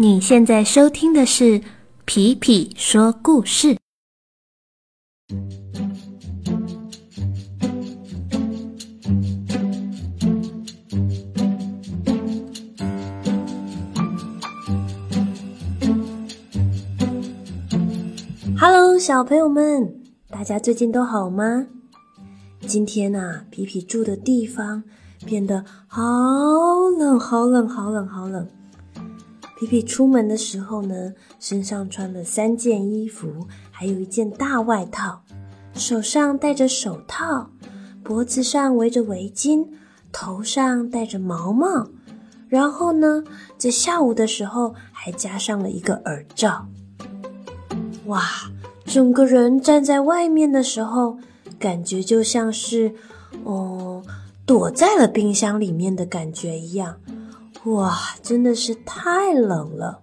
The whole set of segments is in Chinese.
你现在收听的是皮皮说故事。Hello，小朋友们，大家最近都好吗？今天啊，皮皮住的地方变得好冷，好冷，好冷，好冷。皮皮出门的时候呢，身上穿了三件衣服，还有一件大外套，手上戴着手套，脖子上围着围巾，头上戴着毛帽，然后呢，在下午的时候还加上了一个耳罩。哇，整个人站在外面的时候，感觉就像是，哦，躲在了冰箱里面的感觉一样。哇，真的是太冷了！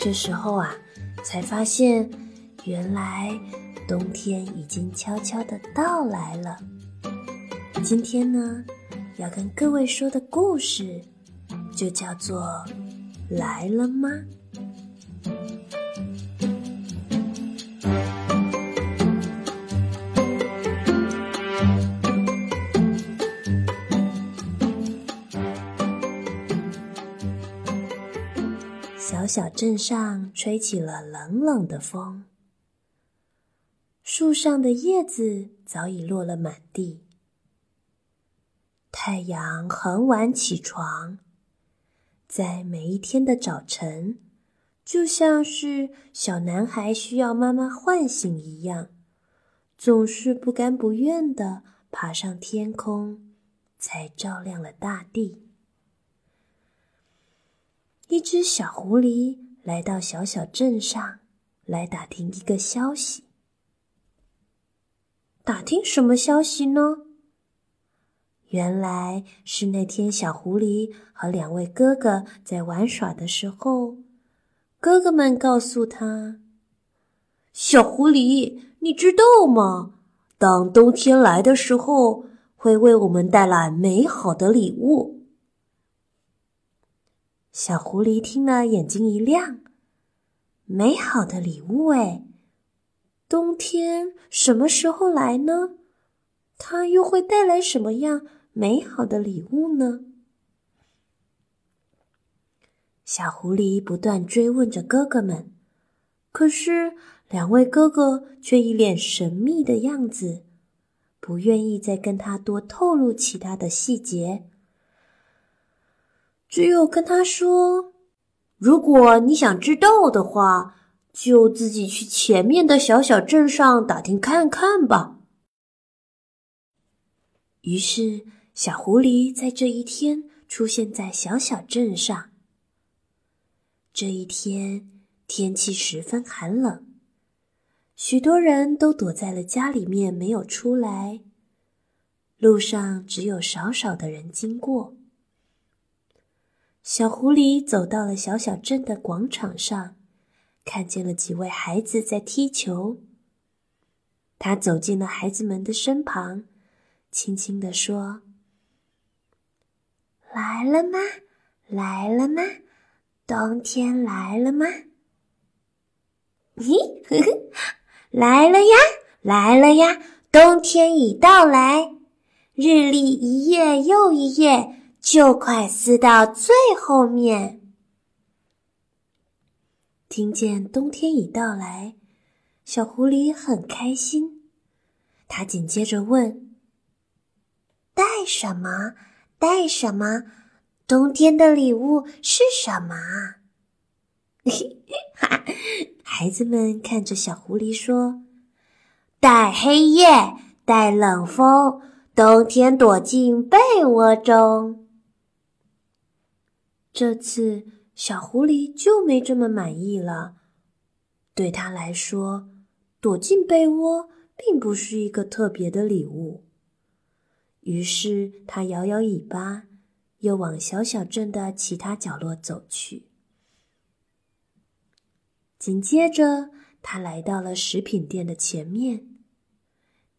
这时候啊，才发现原来冬天已经悄悄的到来了。今天呢，要跟各位说的故事就叫做《来了吗》。小镇上吹起了冷冷的风，树上的叶子早已落了满地。太阳很晚起床，在每一天的早晨，就像是小男孩需要妈妈唤醒一样，总是不甘不愿地爬上天空，才照亮了大地。一只小狐狸来到小小镇上，来打听一个消息。打听什么消息呢？原来是那天小狐狸和两位哥哥在玩耍的时候，哥哥们告诉他：“小狐狸，你知道吗？当冬天来的时候，会为我们带来美好的礼物。”小狐狸听了，眼睛一亮。美好的礼物哎，冬天什么时候来呢？它又会带来什么样美好的礼物呢？小狐狸不断追问着哥哥们，可是两位哥哥却一脸神秘的样子，不愿意再跟他多透露其他的细节。只有跟他说：“如果你想知道的话，就自己去前面的小小镇上打听看看吧。”于是，小狐狸在这一天出现在小小镇上。这一天天气十分寒冷，许多人都躲在了家里面，没有出来。路上只有少少的人经过。小狐狸走到了小小镇的广场上，看见了几位孩子在踢球。他走进了孩子们的身旁，轻轻地说：“来了吗？来了吗？冬天来了吗？”“咦，呵呵，来了呀，来了呀！冬天已到来，日历一页又一页。”就快撕到最后面。听见冬天已到来，小狐狸很开心。他紧接着问：“带什么？带什么？冬天的礼物是什么？” 孩子们看着小狐狸说：“带黑夜，带冷风，冬天躲进被窝中。”这次小狐狸就没这么满意了。对他来说，躲进被窝并不是一个特别的礼物。于是他摇摇尾巴，又往小小镇的其他角落走去。紧接着，他来到了食品店的前面。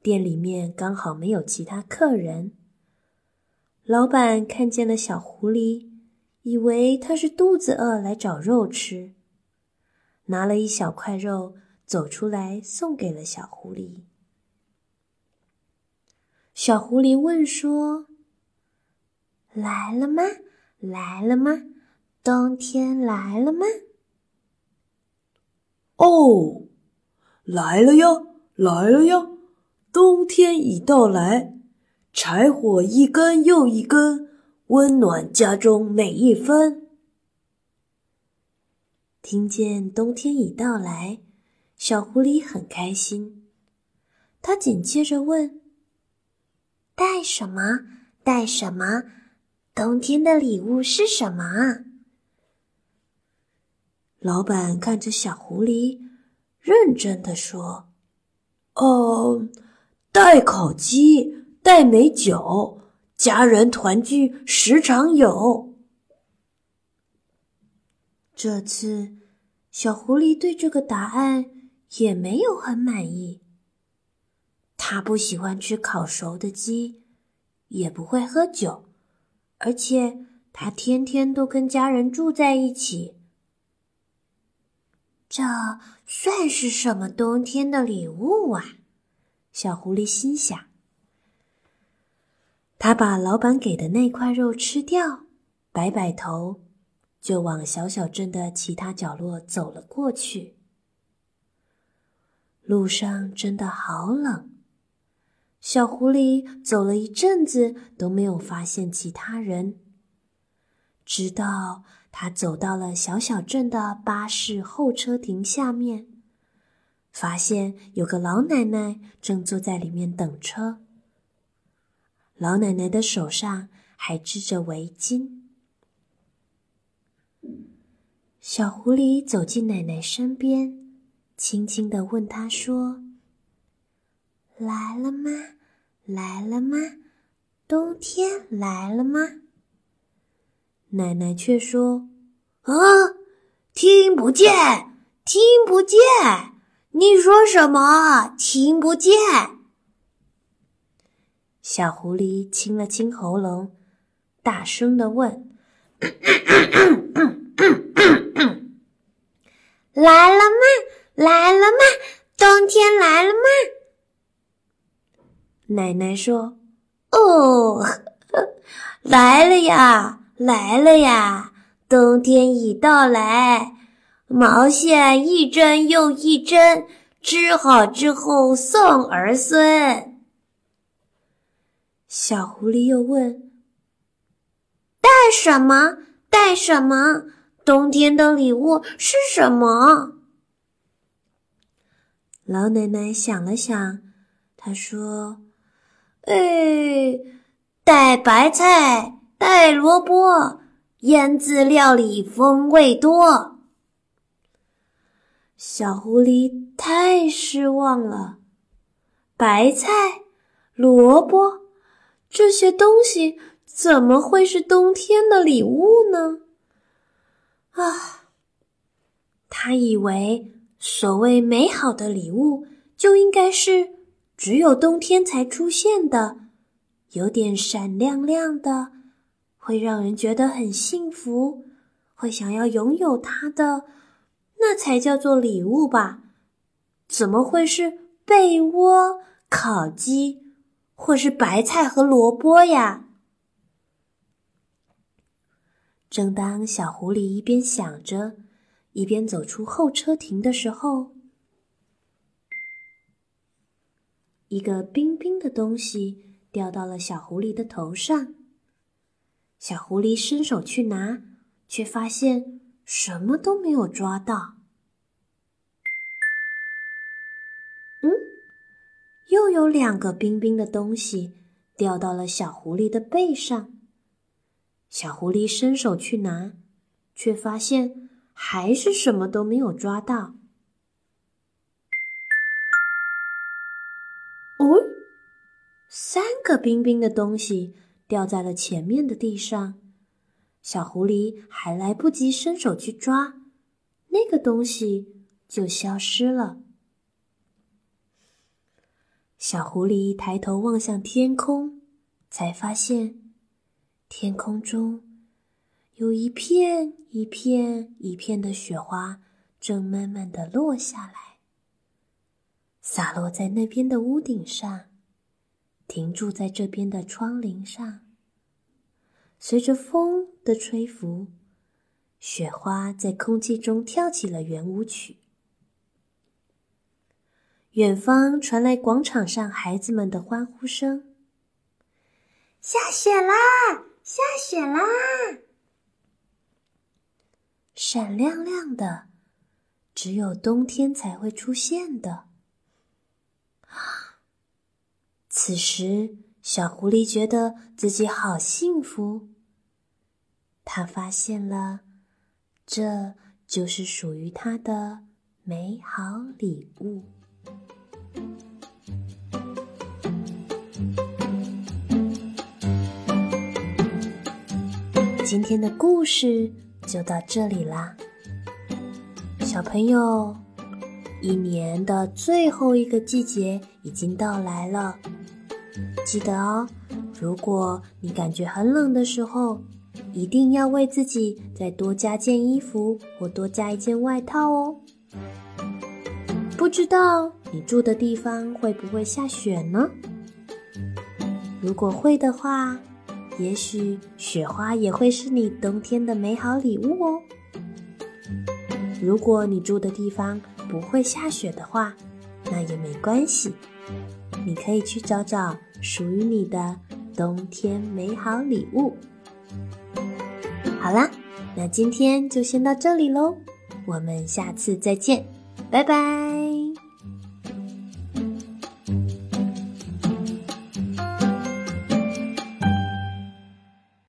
店里面刚好没有其他客人。老板看见了小狐狸。以为它是肚子饿来找肉吃，拿了一小块肉走出来送给了小狐狸。小狐狸问说：“来了吗？来了吗？冬天来了吗？”“哦，来了呀，来了呀！冬天已到来，柴火一根又一根。”温暖家中每一分。听见冬天已到来，小狐狸很开心。他紧接着问：“带什么？带什么？冬天的礼物是什么？”老板看着小狐狸，认真的说：“哦，带烤鸡，带美酒。”家人团聚时常有。这次，小狐狸对这个答案也没有很满意。他不喜欢吃烤熟的鸡，也不会喝酒，而且他天天都跟家人住在一起。这算是什么冬天的礼物啊？小狐狸心想。他把老板给的那块肉吃掉，摆摆头，就往小小镇的其他角落走了过去。路上真的好冷，小狐狸走了一阵子都没有发现其他人，直到他走到了小小镇的巴士候车亭下面，发现有个老奶奶正坐在里面等车。老奶奶的手上还织着围巾。小狐狸走进奶奶身边，轻轻的问她说：“来了吗？来了吗？冬天来了吗？”奶奶却说：“啊，听不见，听不见，你说什么？听不见。”小狐狸清了清喉咙，大声的问：“来了吗？来了吗？冬天来了吗？”奶奶说：“哦，来了呀，来了呀！冬天已到来，毛线一针又一针，织好之后送儿孙。”小狐狸又问：“带什么？带什么？冬天的礼物是什么？”老奶奶想了想，她说：“哎，带白菜，带萝卜，腌制料理风味多。”小狐狸太失望了，白菜，萝卜。这些东西怎么会是冬天的礼物呢？啊，他以为所谓美好的礼物就应该是只有冬天才出现的，有点闪亮亮的，会让人觉得很幸福，会想要拥有它的，那才叫做礼物吧？怎么会是被窝、烤鸡？或是白菜和萝卜呀。正当小狐狸一边想着，一边走出候车亭的时候，一个冰冰的东西掉到了小狐狸的头上。小狐狸伸手去拿，却发现什么都没有抓到。又有两个冰冰的东西掉到了小狐狸的背上。小狐狸伸手去拿，却发现还是什么都没有抓到。哦，三个冰冰的东西掉在了前面的地上。小狐狸还来不及伸手去抓，那个东西就消失了。小狐狸抬头望向天空，才发现天空中有一片一片一片的雪花正慢慢的落下来，洒落在那边的屋顶上，停住在这边的窗棂上。随着风的吹拂，雪花在空气中跳起了圆舞曲。远方传来广场上孩子们的欢呼声：“下雪啦！下雪啦！”闪亮亮的，只有冬天才会出现的。此时，小狐狸觉得自己好幸福。他发现了，这就是属于他的美好礼物。今天的故事就到这里啦，小朋友，一年的最后一个季节已经到来了，记得哦，如果你感觉很冷的时候，一定要为自己再多加件衣服或多加一件外套哦。不知道你住的地方会不会下雪呢？如果会的话，也许雪花也会是你冬天的美好礼物哦。如果你住的地方不会下雪的话，那也没关系，你可以去找找属于你的冬天美好礼物。好啦，那今天就先到这里喽，我们下次再见，拜拜。